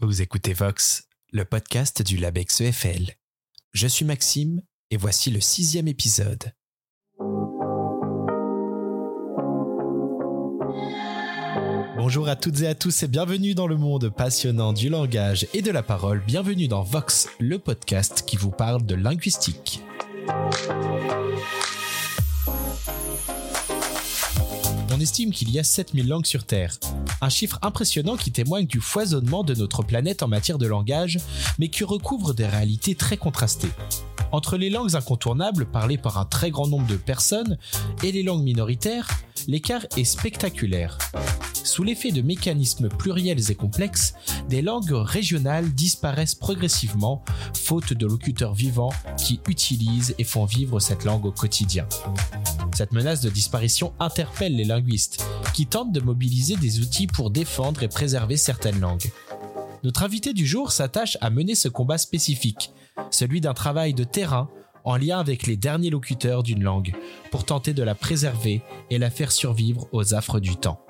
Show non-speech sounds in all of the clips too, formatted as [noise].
Vous écoutez Vox, le podcast du LabEx EFL. Je suis Maxime et voici le sixième épisode. Bonjour à toutes et à tous et bienvenue dans le monde passionnant du langage et de la parole. Bienvenue dans Vox, le podcast qui vous parle de linguistique. On estime qu'il y a 7000 langues sur Terre. Un chiffre impressionnant qui témoigne du foisonnement de notre planète en matière de langage, mais qui recouvre des réalités très contrastées. Entre les langues incontournables parlées par un très grand nombre de personnes et les langues minoritaires, l'écart est spectaculaire. Sous l'effet de mécanismes pluriels et complexes, des langues régionales disparaissent progressivement, faute de locuteurs vivants qui utilisent et font vivre cette langue au quotidien. Cette menace de disparition interpelle les linguistes, qui tentent de mobiliser des outils pour défendre et préserver certaines langues. Notre invité du jour s'attache à mener ce combat spécifique, celui d'un travail de terrain en lien avec les derniers locuteurs d'une langue, pour tenter de la préserver et la faire survivre aux affres du temps.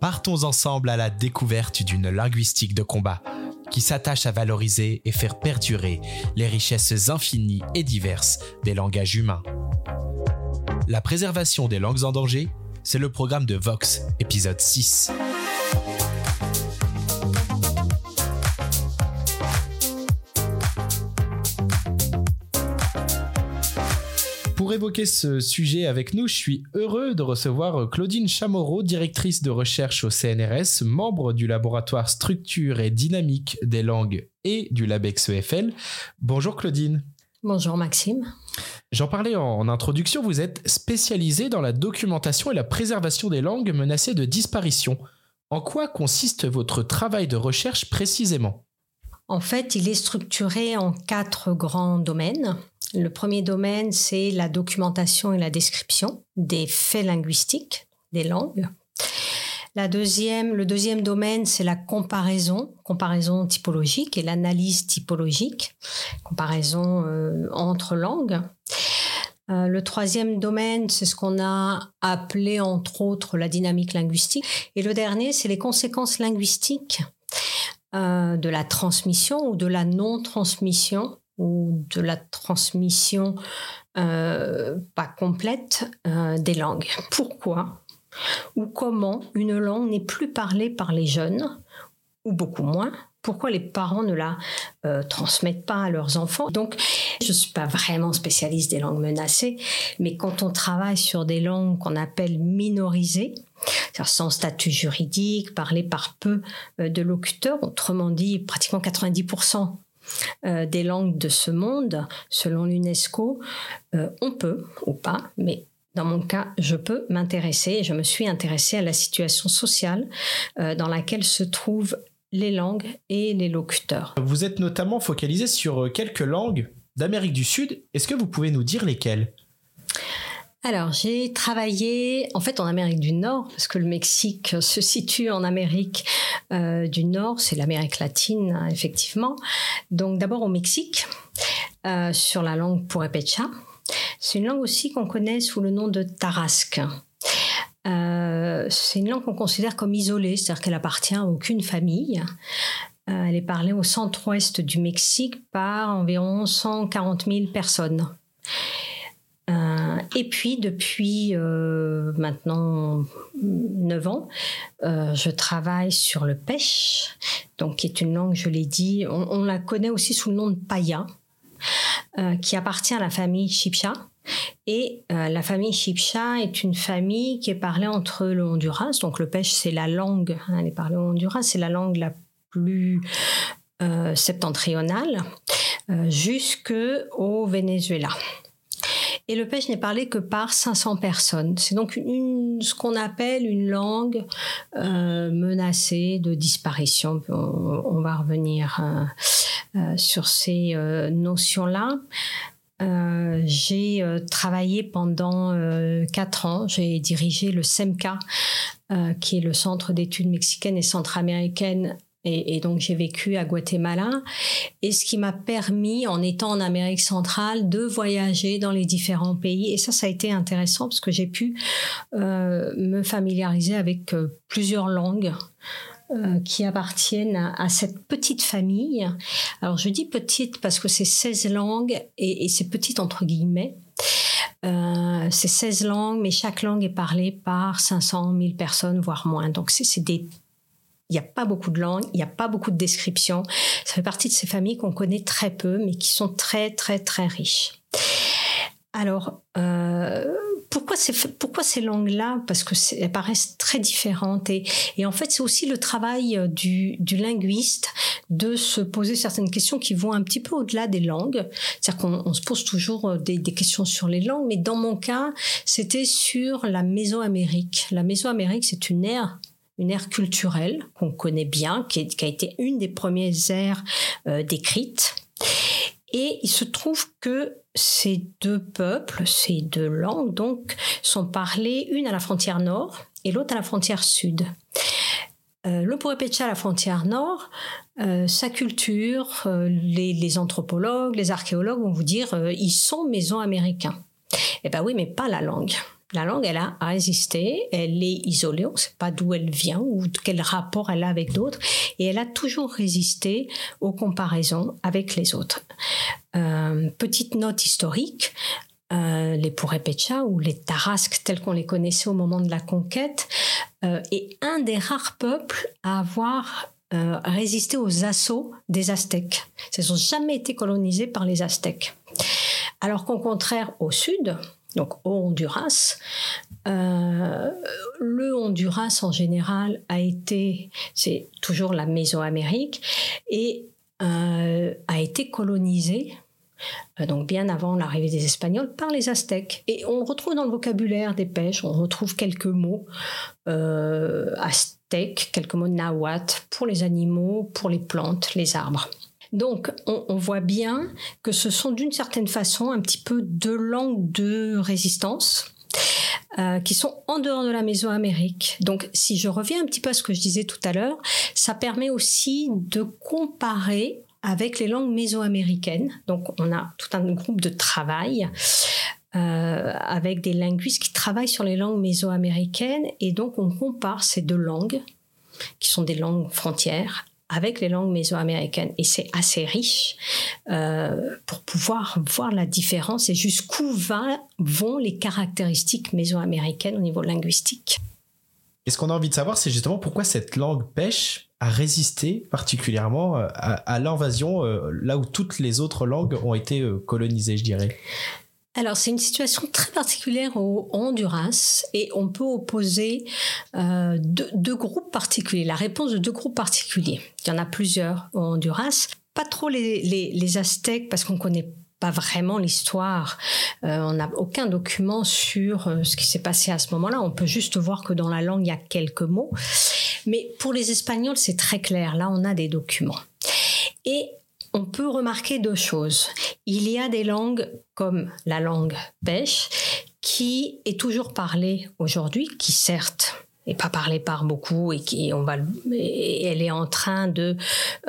Partons ensemble à la découverte d'une linguistique de combat qui s'attache à valoriser et faire perdurer les richesses infinies et diverses des langages humains. La préservation des langues en danger, c'est le programme de Vox, épisode 6. Évoquer ce sujet avec nous, je suis heureux de recevoir Claudine Chamorro, directrice de recherche au CNRS, membre du laboratoire Structure et Dynamique des langues et du LabEx EFL. Bonjour Claudine. Bonjour Maxime. J'en parlais en introduction, vous êtes spécialisée dans la documentation et la préservation des langues menacées de disparition. En quoi consiste votre travail de recherche précisément? En fait, il est structuré en quatre grands domaines. Le premier domaine, c'est la documentation et la description des faits linguistiques des langues. La deuxième, le deuxième domaine, c'est la comparaison, comparaison typologique et l'analyse typologique, comparaison euh, entre langues. Euh, le troisième domaine, c'est ce qu'on a appelé entre autres la dynamique linguistique. Et le dernier, c'est les conséquences linguistiques euh, de la transmission ou de la non-transmission ou de la transmission euh, pas complète euh, des langues. Pourquoi ou comment une langue n'est plus parlée par les jeunes, ou beaucoup moins, pourquoi les parents ne la euh, transmettent pas à leurs enfants? Donc, je ne suis pas vraiment spécialiste des langues menacées, mais quand on travaille sur des langues qu'on appelle minorisées, sans statut juridique, parlées par peu de locuteurs, autrement dit pratiquement 90% euh, des langues de ce monde, selon l'UNESCO, euh, on peut ou pas, mais dans mon cas, je peux m'intéresser, et je me suis intéressée à la situation sociale euh, dans laquelle se trouvent les langues et les locuteurs. Vous êtes notamment focalisé sur quelques langues d'Amérique du Sud. Est-ce que vous pouvez nous dire lesquelles? Alors, j'ai travaillé en fait en Amérique du Nord, parce que le Mexique se situe en Amérique euh, du Nord, c'est l'Amérique latine, hein, effectivement. Donc, d'abord au Mexique, euh, sur la langue purépecha. C'est une langue aussi qu'on connaît sous le nom de tarasque. Euh, c'est une langue qu'on considère comme isolée, c'est-à-dire qu'elle appartient à aucune famille. elle est parlée au centre-ouest du Mexique par environ 140 000 personnes. Euh, et puis, depuis euh, maintenant 9 ans, euh, je travaille sur le pêche, donc qui est une langue, je l'ai dit, on, la connaît aussi sous le nom de paya, qui appartient à la famille Chipcha. Et la famille Chipcha est une famille qui est parlée entre le Honduras, donc le pêche c'est la langue, hein, elle est parlée au Honduras, c'est la langue la plus septentrionale, jusque au Venezuela. Et le pêche n'est parlé que par 500 personnes. C'est donc ce qu'on appelle une langue euh, menacée de disparition. On, va revenir euh, euh, sur ces notions-là. j'ai travaillé pendant quatre ans. J'ai dirigé le SEMCA, qui est le Centre d'études mexicaines et centra-américaines et, donc j'ai vécu à Guatemala, et ce qui m'a permis, en étant en Amérique centrale, de voyager dans les différents pays. Et ça, ça a été intéressant parce que j'ai pu euh, me familiariser avec euh, plusieurs langues euh, qui appartiennent à, cette petite famille. Alors je dis petite parce que c'est 16 langues et, c'est petite entre guillemets. C'est 16 langues, mais chaque langue est parlée par 500 000 personnes, voire moins. Donc c'est des il n'y a pas beaucoup de langues, il n'y a pas beaucoup de descriptions. Ça fait partie de ces familles qu'on connaît très peu, mais qui sont très, très, très riches. Alors, euh, pourquoi, pourquoi ces langues-là? Parce qu'elles paraissent très différentes. Et, et en fait, c'est aussi le travail euh, du, du, linguiste de se poser certaines questions qui vont un petit peu au-delà des langues. C'est-à-dire qu'on se pose toujours euh, des, des, questions sur les langues, mais dans mon cas, c'était sur la Mésoamérique. La Mésoamérique, c'est une ère une ère culturelle qu'on connaît bien, qui, a été une des premières ères euh, décrites. Et il se trouve que ces deux peuples, ces deux langues, donc, sont parlées une à la frontière nord et l'autre à la frontière sud. Euh, le Purépecha à la frontière nord, euh, sa culture, les, anthropologues, les archéologues vont vous dire ils sont mésoaméricains. Eh ben oui, mais pas la langue. La langue, elle a résisté, elle est isolée, on ne sait pas d'où elle vient ou quel rapport elle a avec d'autres, et elle a toujours résisté aux comparaisons avec les autres. Euh, petite note historique, euh, les Purépecha ou les Tarasques tels qu'on les connaissait au moment de la conquête euh, est un des rares peuples à avoir euh, résisté aux assauts des Aztèques. Ils n'ont jamais été colonisés par les Aztèques. Alors qu'au contraire, au sud, donc au Honduras. Euh, le Honduras en général a été, c'est toujours la Mésoamérique, et euh, a été colonisé euh, donc bien avant l'arrivée des Espagnols, par les Aztèques. Et on retrouve dans le vocabulaire des pêches, on retrouve quelques mots aztèques, quelques mots nahuatl pour les animaux, pour les plantes, les arbres. Donc, on, voit bien que ce sont d'une certaine façon un petit peu deux langues de résistance. Euh, qui sont en dehors de la Mésoamérique. Donc, si je reviens un petit peu à ce que je disais tout à l'heure, ça permet aussi de comparer avec les langues mésoaméricaines. Donc, on a tout un groupe de travail euh, avec des linguistes qui travaillent sur les langues mésoaméricaines et donc on compare ces deux langues qui sont des langues frontières avec les langues mésoaméricaines. Et c'est assez riche euh, pour pouvoir voir la différence et jusqu'où vont les caractéristiques mésoaméricaines au niveau linguistique. Et ce qu'on a envie de savoir, c'est justement pourquoi cette langue pêche a résisté particulièrement euh, à, l'invasion euh, là où toutes les autres langues ont été colonisées, je dirais. Alors, c'est une situation très particulière au Honduras et on peut opposer euh, deux, groupes particuliers, la réponse de deux groupes particuliers. Il y en a plusieurs au Honduras. Pas trop les, les, Aztèques parce qu'on connaît pas vraiment l'histoire. Euh, on n'a aucun document sur euh, ce qui s'est passé à ce moment-là. On peut juste voir que dans la langue, il y a quelques mots. Mais pour les Espagnols, c'est très clair. Là, on a des documents. Et on peut remarquer deux choses. Il y a des langues comme la langue pêche qui est toujours parlée aujourd'hui, qui certes n'est pas parlée par beaucoup et qui on va, elle est en train de,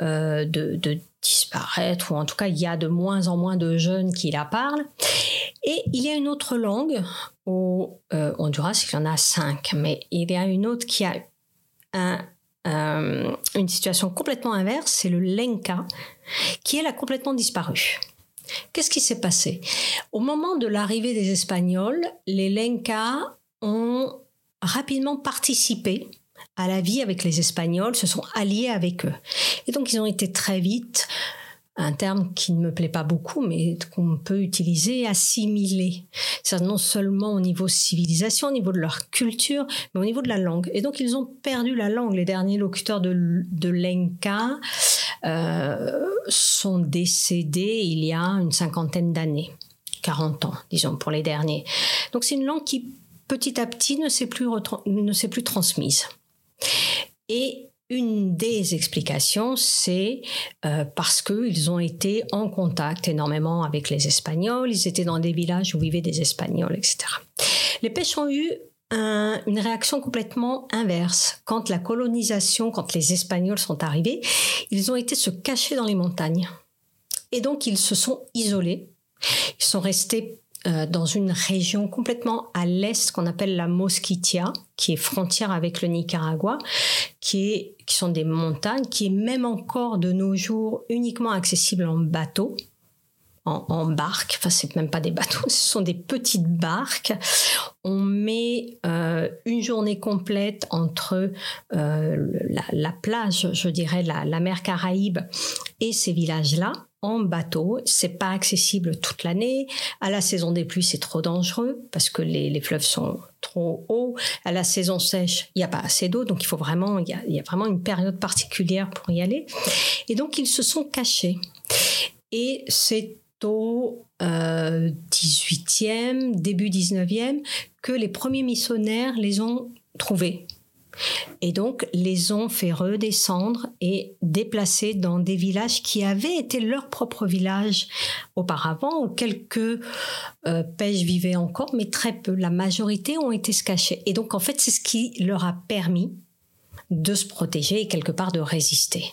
euh, de, disparaître ou en tout cas il y a de moins en moins de jeunes qui la parlent. Et il y a une autre langue au euh, Honduras, il y en a cinq, mais il y a une autre qui a un, euh, une situation complètement inverse, c'est le Lenka, qui elle a complètement disparu. Qu'est-ce qui s'est passé? Au moment de l'arrivée des Espagnols, les Lenka ont rapidement participé à la vie avec les Espagnols, se sont alliés avec eux. Et donc ils ont été très vite un terme qui ne me plaît pas beaucoup, mais qu'on peut utiliser, assimiler. C'est non seulement au niveau civilisation, au niveau de leur culture, mais au niveau de la langue. Et donc ils ont perdu la langue. Les derniers locuteurs de, de l'Enka euh, sont décédés il y a une cinquantaine d'années, 40 ans, disons, pour les derniers. Donc c'est une langue qui petit à petit ne s'est plus, ne s'est plus transmise. Et une des explications, c'est euh, parce qu'ils ont été en contact énormément avec les Espagnols, ils étaient dans des villages où vivaient des Espagnols, etc. Les pêches ont eu une réaction complètement inverse. Quand la colonisation, quand les Espagnols sont arrivés, ils ont été se cacher dans les montagnes. Et donc ils se sont isolés. Ils sont restés euh, dans une région complètement à l'est qu'on appelle la Mosquitia, qui est frontière avec le Nicaragua, qui, est, qui sont des montagnes, qui est même encore de nos jours uniquement accessible en bateau. En, barque, enfin c'est même pas des bateaux, [laughs] ce sont des petites barques. On met euh, une journée complète entre euh, la, plage, je dirais la, la mer Caraïbe et ces villages-là en bateau. C'est pas accessible toute l'année. À la saison des pluies, c'est trop dangereux parce que les, fleuves sont trop hauts. À la saison sèche, il n'y a pas assez d'eau, donc il faut vraiment, il y, a, vraiment une période particulière pour y aller. Et donc ils se sont cachés. Et c'est au 18e, euh, début 19e, que les premiers missionnaires les ont trouvés. Et donc, les ont fait redescendre et déplacer dans des villages qui avaient été leur propre village auparavant, où quelques euh, pêches vivaient encore, mais très peu. La majorité ont été se cacher. Et donc, en fait, c'est ce qui leur a permis de se protéger et quelque part de résister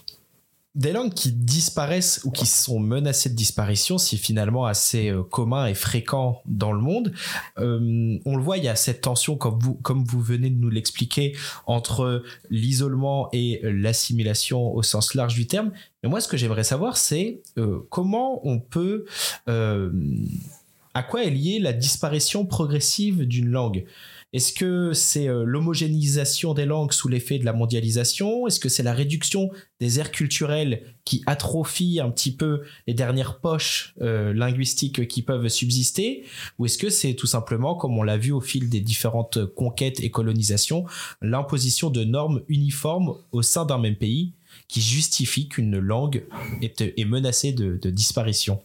des langues qui disparaissent ou qui sont menacées de disparition, c'est finalement assez euh, commun et fréquent dans le monde. Euh, on le voit, il y a cette tension, comme vous, comme vous venez de nous l'expliquer, entre l'isolement et l'assimilation au sens large du terme. Mais moi, ce que j'aimerais savoir, c'est euh, comment on peut... à quoi est liée la disparition progressive d'une langue? Est-ce que c'est euh, l'homogénéisation des langues sous l'effet de la mondialisation? Est-ce que c'est la réduction des aires culturelles qui atrophie un petit peu les dernières poches euh, linguistiques qui peuvent subsister? Ou est-ce que c'est tout simplement, comme on l'a vu au fil des différentes conquêtes et colonisations, l'imposition de normes uniformes au sein d'un même pays qui justifie qu'une langue est, menacée de disparition?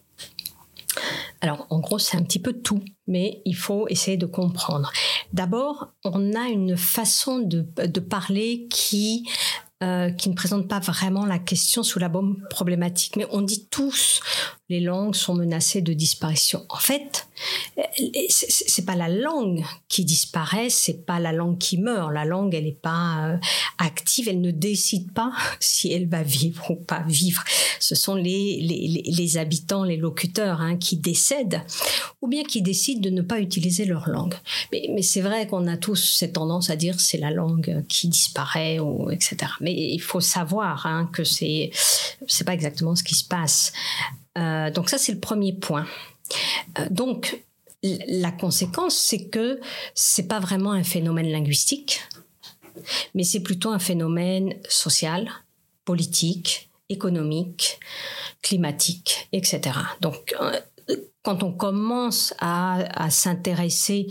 Alors, en gros, c'est un petit peu tout, mais il faut essayer de comprendre. D'abord, on a une façon de, parler qui euh, qui ne présente pas vraiment la question sous la bonne problématique. Mais on dit tous les langues sont menacées de disparition. En fait, euh, c'est pas la langue qui disparaît, c'est pas la langue qui meurt. La langue, elle n'est pas euh, active, elle ne décide pas [laughs] si elle va vivre ou pas vivre. Ce sont les, les, habitants, les locuteurs hein, qui décèdent ou bien qui décident de ne pas utiliser leur langue. Mais, mais c'est vrai qu'on a tous cette tendance à dire c'est la langue qui disparaît ou etc. Mais il faut savoir hein, que c'est c'est pas exactement ce qui se passe. Euh, donc ça, c'est le premier point. Euh, donc, la conséquence, c'est que c'est pas vraiment un phénomène linguistique, mais c'est plutôt un phénomène social, politique, économique, climatique, etc. Donc, euh, quand on commence à, s'intéresser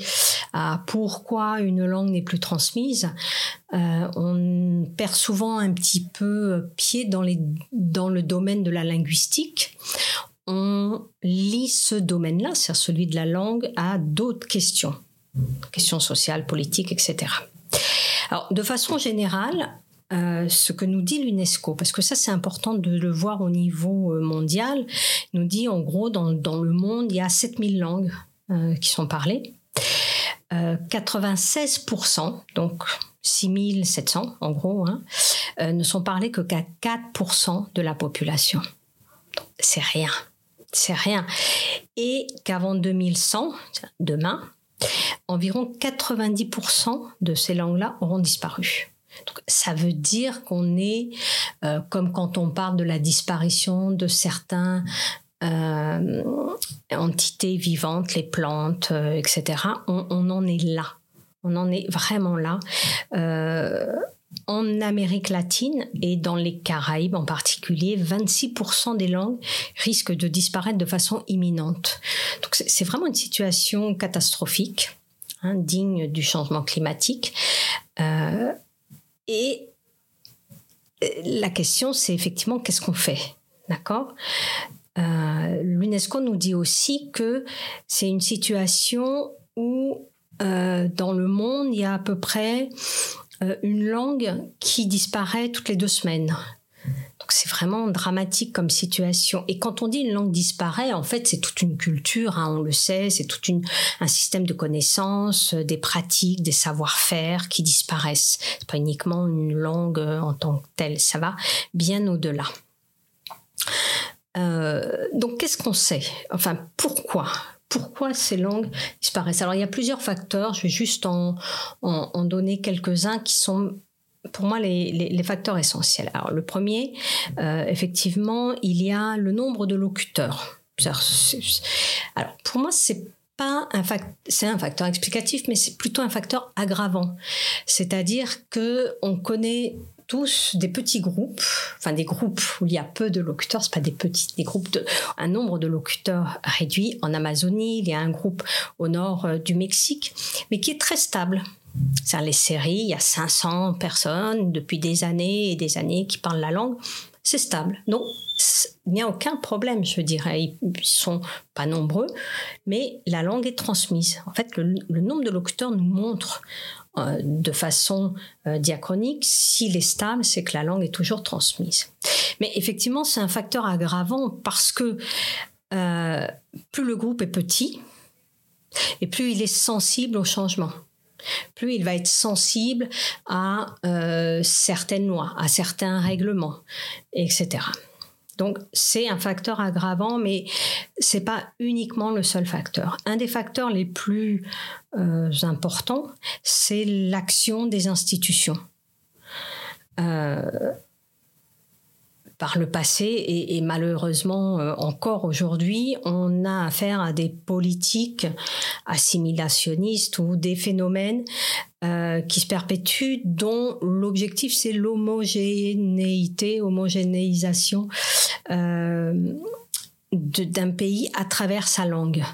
à pourquoi une langue n'est plus transmise, euh, on perd souvent un petit peu pied dans, dans le domaine de la linguistique. On lit ce domaine-là, c'est celui de la langue, à d'autres questions, questions sociales, politiques, etc. Alors, de façon générale, euh, ce que nous dit l'UNESCO, parce que ça c'est important de le voir au niveau euh, mondial, nous dit en gros dans, le monde il y a 7000 langues euh, qui sont parlées. 96%, donc 6700 en gros, hein, ne sont parlées que qu'à 4% de la population. C'est rien, c'est rien. Et qu'avant 2100, demain, environ 90% de ces langues-là auront disparu. Donc, ça veut dire qu'on est, euh, comme quand on parle de la disparition de certains euh, entités vivantes, les plantes, euh, etc., on, en est là. On en est vraiment là. en Amérique latine et dans les Caraïbes en particulier, 26% des langues risquent de disparaître de façon imminente. Donc c'est vraiment une situation catastrophique, hein, digne du changement climatique. Et euh, la question, c'est effectivement qu'est-ce qu'on fait D'accord? Euh, L'UNESCO nous dit aussi que c'est une situation où euh, dans le monde, il y a à peu près une langue qui disparaît toutes les deux semaines. Donc c'est vraiment dramatique comme situation. Et quand on dit une langue disparaît, en fait, c'est toute une culture, hein, on le sait, c'est tout un système de connaissances, euh, des pratiques, des savoir-faire qui disparaissent. C'est pas uniquement une langue euh, en tant que telle, ça va bien au-delà. Euh, donc qu'est-ce qu'on sait? Enfin, pourquoi? Pourquoi ces langues disparaissent? Alors il y a plusieurs facteurs, je vais juste en, en, donner quelques-uns qui sont pour moi les, facteurs essentiels. Alors le premier, euh, effectivement, il y a le nombre de locuteurs. Alors pour moi, c'est pas un c'est un facteur explicatif, mais c'est plutôt un facteur aggravant. C'est-à-dire que on connaît tous des petits groupes, enfin des groupes où il y a peu de locuteurs, c'est pas des petits, des groupes de, un nombre de locuteurs réduit. En Amazonie, il y a un groupe au nord euh, du Mexique, mais qui est très stable. C'est les séries, il y a 500 personnes depuis des années et des années qui parlent la langue. C'est stable. Donc, il n'y a aucun problème, je dirais. Ils sont pas nombreux, mais la langue est transmise. En fait, le nombre de locuteurs nous montre euh, de façon euh, diachronique, s'il est stable, c'est que la langue est toujours transmise. Mais effectivement, c'est un facteur aggravant parce que euh, plus le groupe est petit et plus il est sensible au changement plus il va être sensible à certaines lois, à certains règlements, etc. Donc c'est un facteur aggravant, mais c'est pas uniquement le seul facteur. Un des facteurs les plus euh, importants, c'est l'action des institutions. Euh, par le passé et, malheureusement euh, encore aujourd'hui, on a affaire à des politiques assimilationnistes ou des phénomènes euh, qui se perpétuent dont l'objectif c'est l'homogénéité, homogénéisation euh, d'un pays à travers sa langue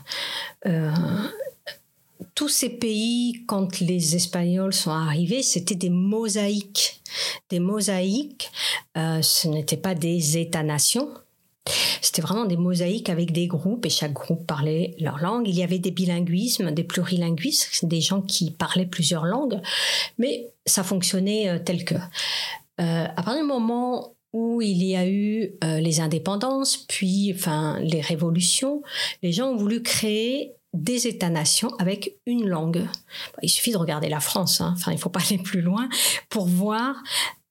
tous ces pays, quand les Espagnols sont arrivés, c'était des mosaïques. Des mosaïques, euh, ce n'étaient pas des États-nations. C'était vraiment des mosaïques avec des groupes et chaque groupe parlait leur langue. Il y avait des bilinguismes, des plurilinguismes, des gens qui parlaient plusieurs langues, mais ça fonctionnait euh, tel que. Euh, à partir du moment où il y a eu les indépendances, puis enfin les révolutions, les gens ont voulu créer des États-nations avec une langue. Il suffit de regarder la France, hein. enfin il ne faut pas [laughs] aller plus loin pour voir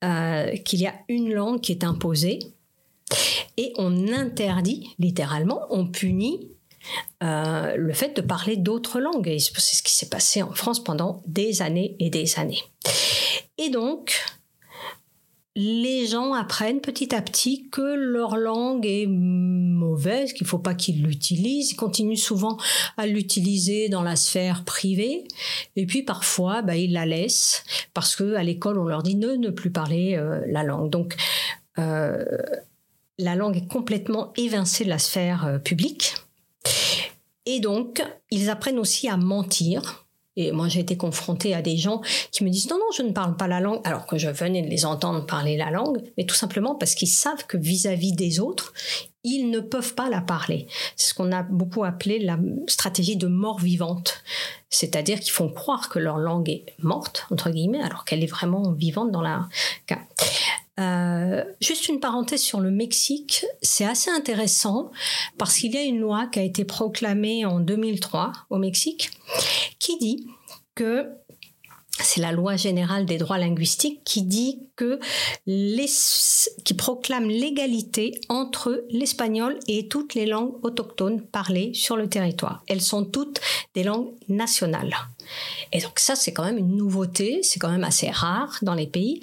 euh, qu'il y a une langue qui est imposée et on interdit littéralement, on punit euh, le fait de parler d'autres langues. C'est ce qui s'est passé en France pendant des années et des années. Et donc, les gens apprennent petit à petit que leur langue est mauvaise, qu'il ne faut pas qu'ils l'utilisent. Ils continuent souvent à l'utiliser dans la sphère privée. Et puis parfois, bah, ils la laissent parce qu'à l'école, on leur dit ne, ne plus parler euh, la langue. Donc, euh, la langue est complètement évincée de la sphère euh, publique. Et donc, ils apprennent aussi à mentir et moi, j'ai été confrontée à des gens qui me disent non, non, je ne parle pas la langue, alors que je venais de les entendre parler la langue, mais tout simplement parce qu'ils savent que vis-à-vis des autres, ils ne peuvent pas la parler. C'est ce qu'on a beaucoup appelé la stratégie de mort vivante. C'est-à-dire qu'ils font croire que leur langue est morte, entre guillemets, alors qu'elle est vraiment vivante dans la. Euh, juste une parenthèse sur le Mexique, c'est assez intéressant parce qu'il y a une loi qui a été proclamée en 2003 au Mexique qui dit que c'est la loi générale des droits linguistiques qui dit que les, qui proclame l'égalité entre l'espagnol et toutes les langues autochtones parlées sur le territoire. Elles sont toutes des langues nationales. Et donc ça, c'est quand même une nouveauté, c'est quand même assez rare dans les pays.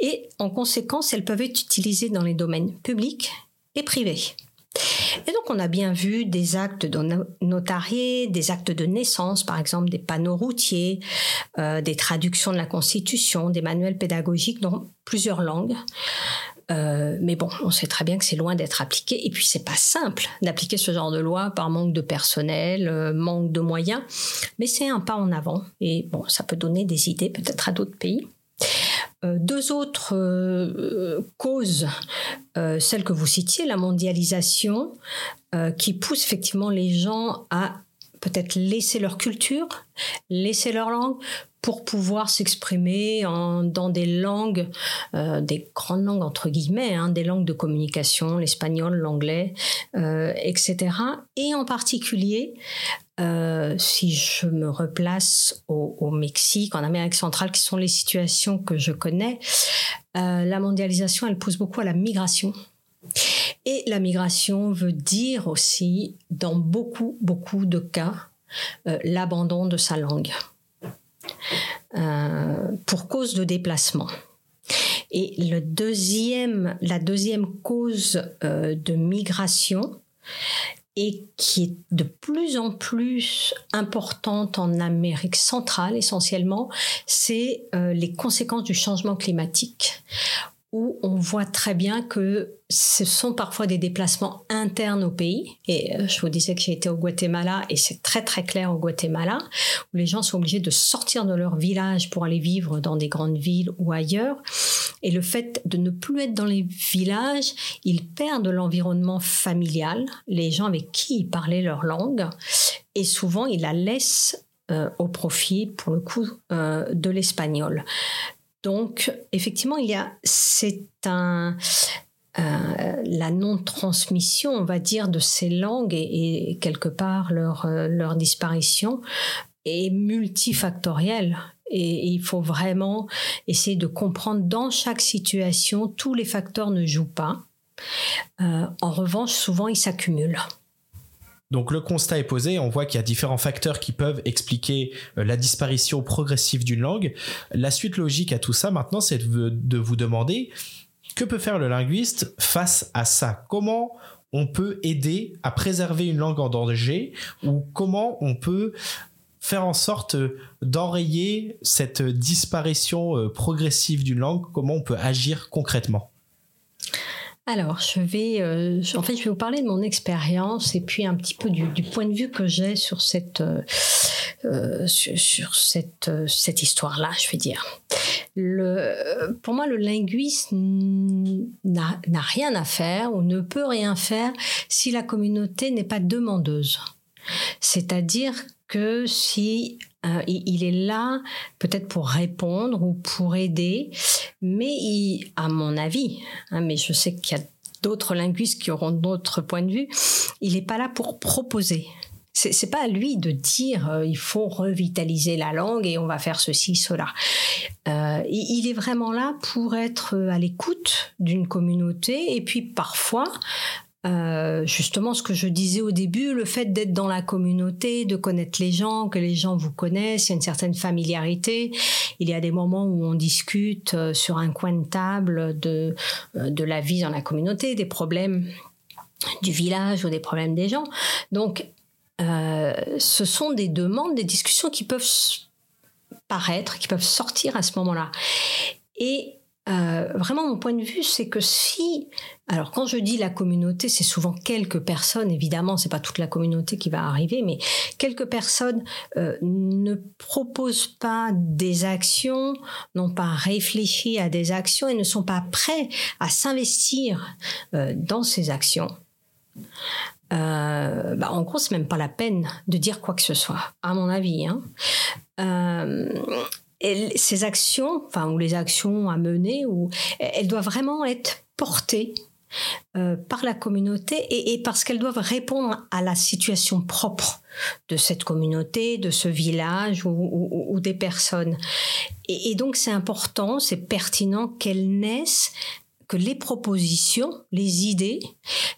Et en conséquence, elles peuvent être utilisées dans les domaines publics et privés. Et donc on a bien vu des actes de notariés, des actes de naissance, par exemple des panneaux routiers, euh, des traductions de la Constitution, des manuels pédagogiques dans plusieurs langues. Euh, mais bon, on sait très bien que c'est loin d'être appliqué. Et puis, c'est pas simple d'appliquer ce genre de loi par manque de personnel, euh, manque de moyens. Mais c'est un pas en avant. Et bon, ça peut donner des idées peut-être à d'autres pays. Euh, deux autres euh, causes, euh, celles que vous citiez, la mondialisation, qui pousse effectivement les gens à peut-être laisser leur culture, laisser leur langue pour pouvoir s'exprimer dans des langues, des grandes langues entre guillemets, hein, des langues de communication, l'espagnol, l'anglais, etc. Et en particulier euh, si je me replace au, Mexique, en Amérique centrale, qui sont les situations que je connais, euh, la mondialisation, elle pousse beaucoup à la migration. Et la migration veut dire aussi, dans beaucoup, beaucoup de cas, euh, l'abandon de sa langue pour cause de déplacement. Et la deuxième cause de migration, et qui est de plus en plus importante en Amérique centrale essentiellement, c'est les conséquences du changement climatique où on voit très bien que ce sont parfois des déplacements internes au pays. Et euh, je vous disais que j'ai été au Guatemala et c'est très très clair au Guatemala, où les gens sont obligés de sortir de leur village pour aller vivre dans des grandes villes ou ailleurs. Et le fait de ne plus être dans les villages, ils perdent l'environnement familial, les gens avec qui ils parlaient leur langue, et souvent ils la laissent euh, au profit, pour le coup, euh, de l'espagnol. Donc, effectivement, il y a, c'est un, euh, la non-transmission, on va dire, de ces langues et, quelque part leur, euh, leur disparition est multifactorielle. Et, il faut vraiment essayer de comprendre dans chaque situation, tous les facteurs ne jouent pas. Euh, en revanche, souvent, ils s'accumulent. Donc le constat est posé, on voit qu'il y a différents facteurs qui peuvent expliquer euh, la disparition progressive d'une langue. La suite logique à tout ça maintenant, c'est de vous demander que peut faire le linguiste face à ça? Comment on peut aider à préserver une langue en danger? Ou comment on peut faire en sorte d'enrayer cette disparition euh, progressive d'une langue? Comment on peut agir concrètement? Alors, je vais, euh, en fait, vous parler de mon expérience et puis un petit peu du, point de vue que j'ai sur cette, euh, euh, histoire-là, je vais dire. Pour moi, le linguiste n'a rien à faire ou ne peut rien faire si la communauté n'est pas demandeuse. C'est-à-dire que si il est là peut-être pour répondre ou pour aider, mais à mon avis, hein, mais je sais qu'il y a d'autres linguistes qui auront d'autres points de vue, il n'est pas là pour proposer. C'est pas à lui de dire euh, il faut revitaliser la langue et on va faire ceci, cela. Euh, il est vraiment là pour être à l'écoute d'une communauté et puis parfois euh, justement ce que je disais au début, le fait d'être dans la communauté, de connaître les gens, que les gens vous connaissent, il y a une certaine familiarité. Il y a des moments où on discute euh, sur un coin de table de, euh, de la vie dans la communauté, des problèmes du village ou des problèmes des gens. Donc, ce sont des demandes, des discussions qui peuvent paraître, qui peuvent sortir à ce moment-là. Et euh, vraiment, mon point de vue, c'est que si, alors quand je dis la communauté, c'est souvent quelques personnes, évidemment, c'est pas toute la communauté qui va arriver, mais quelques personnes euh, ne proposent pas des actions, n'ont pas réfléchi à des actions et ne sont pas prêts à s'investir euh, dans ces actions. Bah, en gros, c'est même pas la peine de dire quoi que ce soit, à mon avis. Hein ces actions, enfin, ou les actions à mener, ou, elles doivent vraiment être portées euh, par la communauté et, parce qu'elles doivent répondre à la situation propre de cette communauté, de ce village ou, des personnes. et donc c'est important, c'est pertinent qu'elles naissent que les propositions, les idées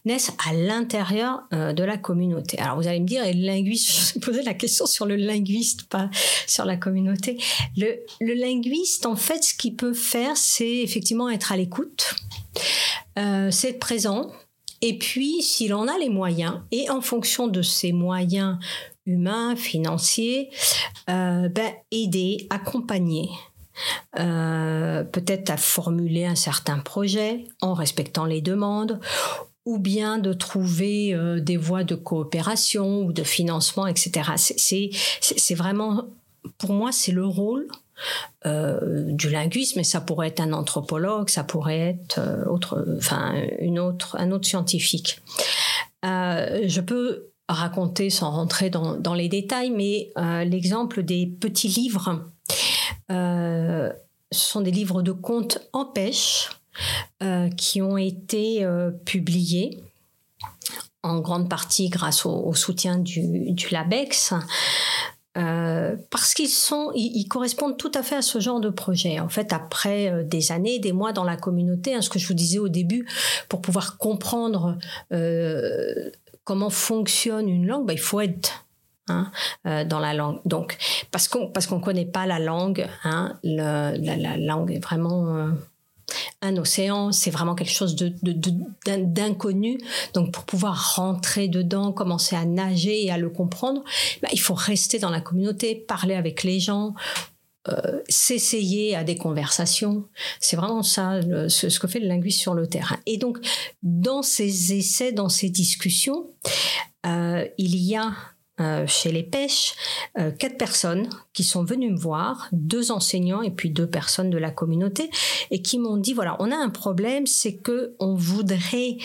naissent à l'intérieur euh, de la communauté. Alors vous allez me dire, et le linguiste, [laughs] je posais la question sur le linguiste, pas sur la communauté. Le, linguiste, en fait, ce qu'il peut faire, c'est effectivement être à l'écoute, euh, c'est être présent, et puis s'il en a les moyens, et en fonction de ses moyens humains, financiers, euh, ben, aider, accompagner euh, peut-être à formuler un certain projet en respectant les demandes, ou bien de trouver euh, des voies de coopération ou de financement, etc. C'est vraiment, pour moi, c'est le rôle euh, du linguiste, mais ça pourrait être un anthropologue, ça pourrait être autre, enfin une autre, un autre scientifique. je peux raconter sans rentrer dans, les détails, mais l'exemple des petits livres ce sont des livres de contes en pêche euh, qui ont été euh, publiés en grande partie grâce au, soutien du, LABEX. euh, parce qu'ils sont, ils, correspondent tout à fait à ce genre de projet. En fait, après euh, des années, des mois dans la communauté, hein, ce que je vous disais au début, pour pouvoir comprendre euh, comment fonctionne une langue, bah, il faut être Hein, dans la langue. Donc, parce qu'on parce qu'on connaît pas la langue, hein, la, la, langue est vraiment un océan, c'est vraiment quelque chose d'inconnu. Donc pour pouvoir rentrer dedans, commencer à nager et à le comprendre, bah, il faut rester dans la communauté, parler avec les gens, euh, s'essayer à des conversations. C'est vraiment ça ce, que fait le linguiste sur le terrain. Et donc dans ces essais, dans ces discussions, euh, il y a euh, chez les pêches, euh, quatre personnes qui sont venues me voir, deux enseignants et puis deux personnes de la communauté, et qui m'ont dit voilà, on a un problème, c'est que on voudrait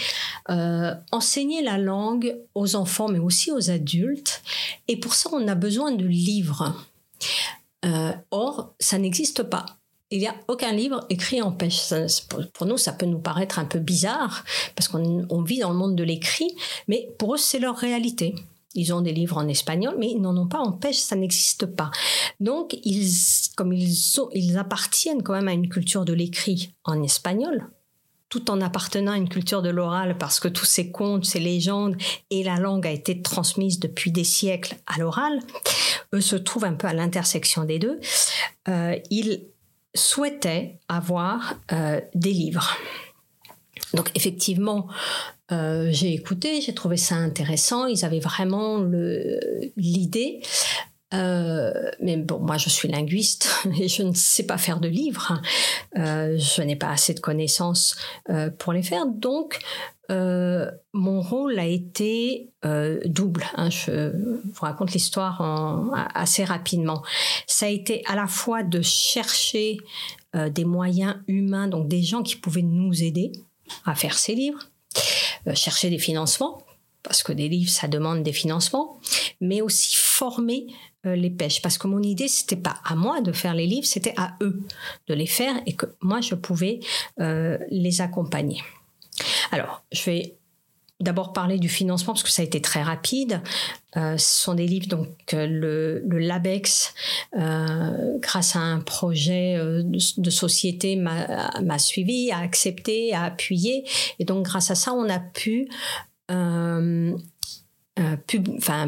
euh, enseigner la langue aux enfants, mais aussi aux adultes, et pour ça on a besoin de livres. or, ça n'existe pas. Il n'y a aucun livre écrit en pêche. pour nous, ça peut nous paraître un peu bizarre parce qu'on vit dans le monde de l'écrit, mais pour eux, c'est leur réalité. Ils ont des livres en espagnol, mais ils n'en ont pas en pêche, ça n'existe pas. Donc, ils, comme ils, ils appartiennent quand même à une culture de l'écrit en espagnol, tout en appartenant à une culture de l'oral, parce que tous ces contes, ces légendes et la langue a été transmise depuis des siècles à l'oral, eux se trouvent un peu à l'intersection des deux. Euh, ils souhaitaient avoir euh, des livres. Donc effectivement, euh, j'ai écouté, j'ai trouvé ça intéressant. Ils avaient vraiment l'idée. Euh, mais bon, moi je suis linguiste [laughs] et je ne sais pas faire de livres. Euh, je n'ai pas assez de connaissances pour les faire. Donc, mon rôle a été double. Hein. Je vous raconte l'histoire assez rapidement. Ça a été à la fois de chercher des moyens humains, donc des gens qui pouvaient nous aider à faire ces livres, chercher des financements, parce que des livres, ça demande des financements, mais aussi former euh, les pêches. Parce que mon idée, c'était pas à moi de faire les livres, c'était à eux de les faire et que moi, je pouvais euh, les accompagner. Alors, je vais d'abord parler du financement parce que ça a été très rapide. Euh, ce sont des livres donc le, le Labex, euh, grâce à un projet euh, de, société, m'a suivi, a accepté, a appuyé, et donc grâce à ça, on a pu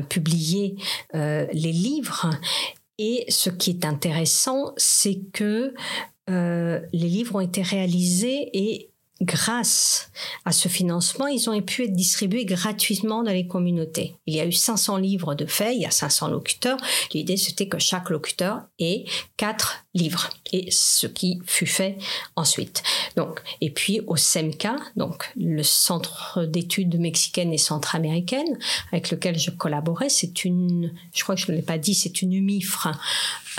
publier les livres. Et ce qui est intéressant, c'est que les livres ont été réalisés et grâce à ce financement, ils ont pu être distribués gratuitement dans les communautés. Il y a eu 500 livres de fait, il y a 500 locuteurs. L'idée, c'était que chaque locuteur ait quatre livres. Et ce qui fut fait ensuite. Et puis au SEMCA, donc le Centre d'études mexicaines et centra-américaines, avec lequel je collaborais, c'est une, je crois que je ne l'ai pas dit, c'est une UMIFRE,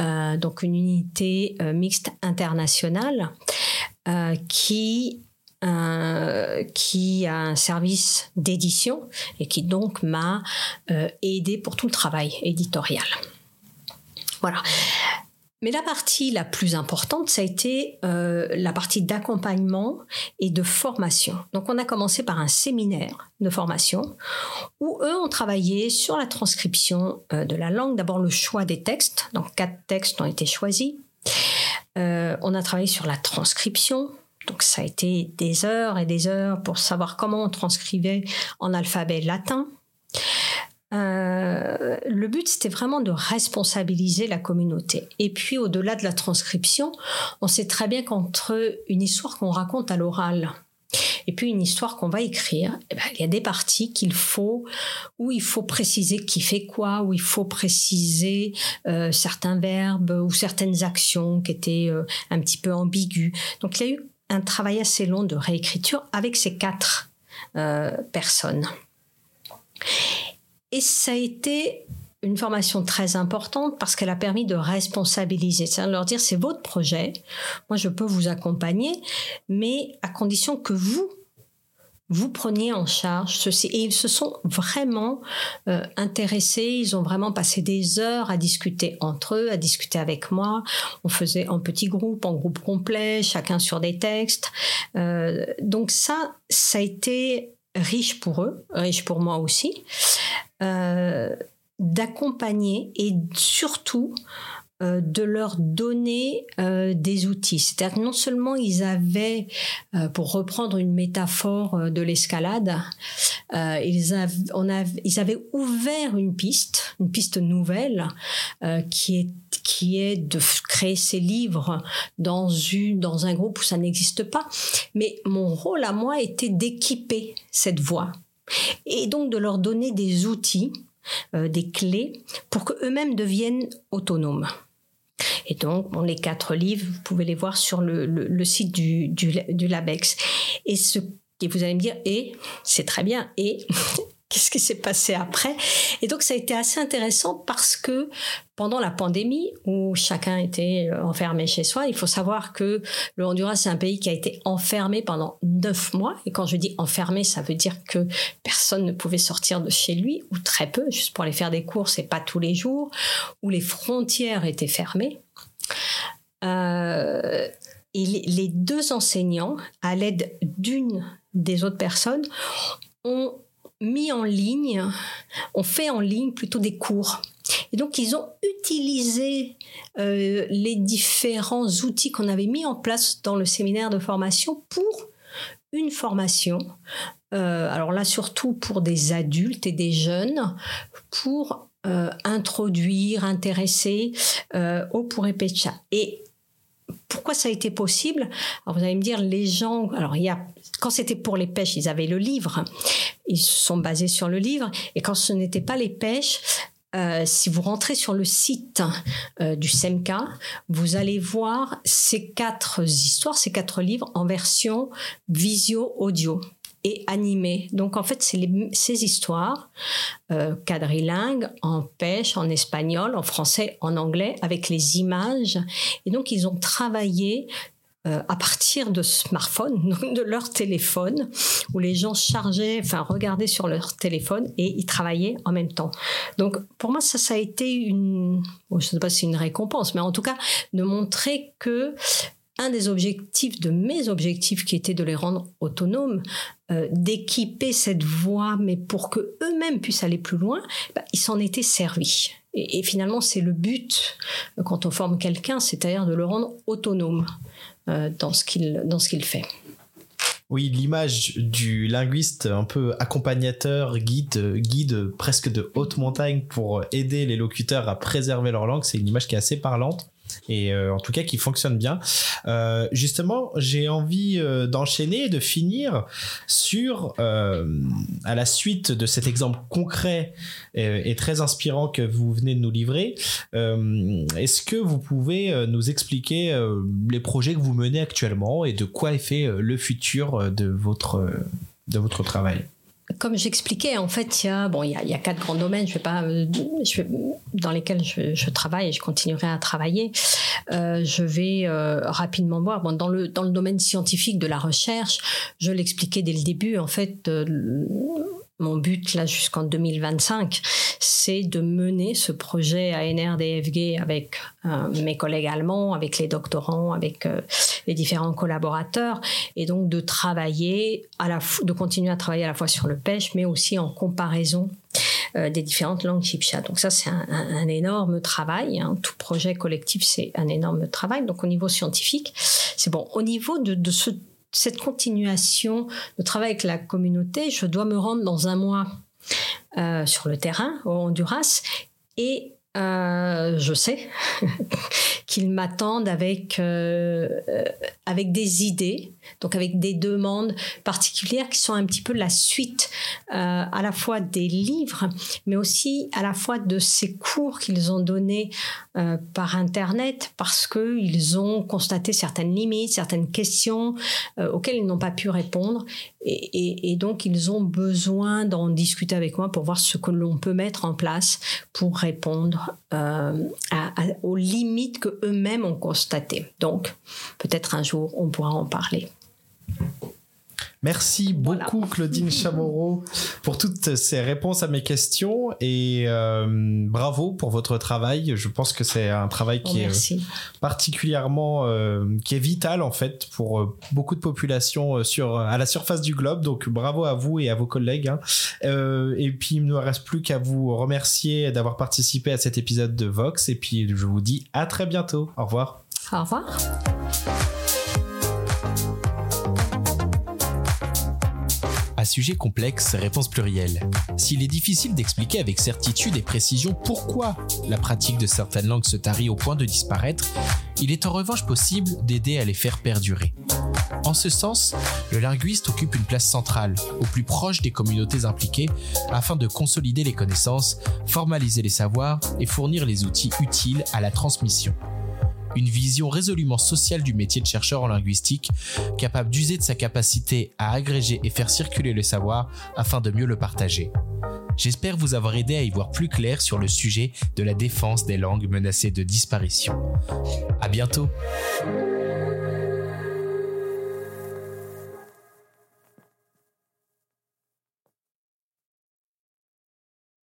euh, donc une unité euh, mixte internationale, euh, qui euh, qui a un service d'édition et qui donc m'a euh, aidé pour tout le travail éditorial. Voilà. Mais la partie la plus importante, ça a été euh, la partie d'accompagnement et de formation. Donc on a commencé par un séminaire de formation où eux ont travaillé sur la transcription de la langue, d'abord le choix des textes, donc quatre textes ont été choisis. on a travaillé sur la transcription, donc ça a été des heures et des heures pour savoir comment on transcrivait en alphabet latin. Euh, le but, c'était vraiment de responsabiliser la communauté. Et puis, au-delà de la transcription, on sait très bien qu'entre une histoire qu'on raconte à l'oral et puis une histoire qu'on va écrire, eh ben, il y a des parties qu'il faut, où il faut préciser qui fait quoi, où il faut préciser euh, certains verbes ou certaines actions qui étaient euh, un petit peu ambiguës. Donc, il y a eu un travail assez long de réécriture avec ces quatre euh, personnes. Et ça a été une formation très importante parce qu'elle a permis de responsabiliser, c'est-à-dire leur dire c'est votre projet, moi je peux vous accompagner, mais à condition que vous vous preniez en charge ceci. Et ils se sont vraiment euh, intéressés, ils ont vraiment passé des heures à discuter entre eux, à discuter avec moi. On faisait en petits groupes, en groupe complet, chacun sur des textes. Euh, donc ça, ça a été riche pour eux, riche pour moi aussi. Euh, d'accompagner et surtout euh, de leur donner euh, des outils. C'est-à-dire non seulement ils avaient, euh, pour reprendre une métaphore de l'escalade, ils, ils, avaient ouvert une piste, une piste nouvelle, qui est qui est de créer ces livres dans, une, dans un groupe où ça n'existe pas. Mais mon rôle à moi était d'équiper cette voie et donc de leur donner des outils, des clés pour qu'eux-mêmes deviennent autonomes. Et donc, les quatre livres, vous pouvez les voir sur le, site du, Labex. Et ce et vous allez me dire, et c'est très bien, et qu'est-ce qui s'est passé après Et donc ça a été assez intéressant parce que pendant la pandémie où chacun était euh, enfermé chez soi, il faut savoir que le Honduras c'est un pays qui a été enfermé pendant neuf mois. Et quand je dis enfermé, ça veut dire que personne ne pouvait sortir de chez lui ou très peu, juste pour aller faire des courses et pas tous les jours, où les frontières étaient fermées. Euh, et les deux enseignants, à l'aide d'une des autres personnes, ont mis en ligne, ont fait en ligne plutôt des cours. Et donc, ils ont utilisé euh, les différents outils qu'on avait mis en place dans le séminaire de formation pour une formation. Euh, alors là, surtout pour des adultes et des jeunes, pour euh, introduire, intéresser au Purepecha. Et pourquoi ça a été possible Alors vous allez me dire, les gens, alors il y a, quand c'était pour les pêches, ils avaient le livre, ils se sont basés sur le livre, et quand ce n'était pas les pêches, euh, si vous rentrez sur le site euh, du SEMCA, vous allez voir ces quatre histoires, ces quatre livres en version visio-audio et animé. Donc en fait, c'est ces histoires euh, quadrilingues en pêche, en espagnol, en français, en anglais, avec les images. Et donc ils ont travaillé euh, à partir de smartphones, [laughs] de leur téléphone, où les gens chargeaient, enfin regardaient sur leur téléphone et ils travaillaient en même temps. Donc pour moi, ça, ça a été une, je ne sais pas c'est une récompense, mais en tout cas de montrer que un des objectifs de mes objectifs qui était de les rendre autonomes, euh, d'équiper cette voie, mais pour que eux-mêmes puissent aller plus loin, bah, ils s'en étaient servis. Et, finalement, c'est le but euh, quand on forme quelqu'un, c'est-à-dire de le rendre autonome euh, dans ce qu'il dans ce qu'il fait. Oui, l'image du linguiste un peu accompagnateur, guide, guide presque de haute montagne pour aider les locuteurs à préserver leur langue, c'est une image qui est assez parlante et euh, en tout cas qui fonctionne bien. Euh, justement, j'ai envie euh, d'enchaîner, de finir sur, à la suite de cet exemple concret et très inspirant que vous venez de nous livrer, est-ce que vous pouvez nous expliquer les projets que vous menez actuellement et de quoi est fait le futur de votre, de votre travail? Comme j'expliquais, en fait, il y a bon, y a, quatre grands domaines. Euh, dans lesquels je, travaille et je continuerai à travailler. Euh, je vais euh, rapidement voir. Bon, dans le dans le domaine scientifique de la recherche, je l'expliquais dès le début. En fait, mon but là jusqu'en 2025, c'est de mener ce projet à NRDFG avec euh, mes collègues allemands, avec les doctorants, avec euh, les différents collaborateurs, et donc de travailler à la de continuer à travailler à la fois sur le pêche, mais aussi en comparaison euh, des différentes langues chipcha. Donc ça, c'est un, énorme travail. Hein. Tout projet collectif, c'est un énorme travail. Donc au niveau scientifique, c'est bon. Au niveau de ce cette continuation de travail avec la communauté, je dois me rendre dans un mois euh, sur le terrain au Honduras et euh, je sais [laughs] qu'ils m'attendent avec euh, avec des idées, donc avec des demandes particulières qui sont un petit peu la suite euh, à la fois des livres, mais aussi à la fois de ces cours qu'ils ont donnés euh, par internet parce que ils ont constaté certaines limites, certaines questions euh, auxquelles ils n'ont pas pu répondre, et, donc ils ont besoin d'en discuter avec moi pour voir ce que l'on peut mettre en place pour répondre aux limites que eux-mêmes ont constatées. Donc peut-être un jour on pourra en parler. Merci beaucoup Claudine Chamorro pour toutes ces réponses à mes questions et euh, bravo pour votre travail. Je pense que c'est un travail qui est particulièrement euh, qui est vital en fait pour euh, beaucoup de populations sur à la surface du globe. Donc bravo à vous et à vos collègues. Hein. et puis il ne me reste plus qu'à vous remercier d'avoir participé à cet épisode de Vox et puis je vous dis à très bientôt. Au revoir. Au revoir. Sujet complexe, réponse plurielle. S'il est difficile d'expliquer avec certitude et précision pourquoi la pratique de certaines langues se tarit au point de disparaître, il est en revanche possible d'aider à les faire perdurer. En ce sens, le linguiste occupe une place centrale, au plus proche des communautés impliquées, afin de consolider les connaissances, formaliser les savoirs et fournir les outils utiles à la transmission une vision résolument sociale du métier de chercheur en linguistique, capable d'user de sa capacité à agréger et faire circuler le savoir afin de mieux le partager. J'espère vous avoir aidé à y voir plus clair sur le sujet de la défense des langues menacées de disparition. À bientôt!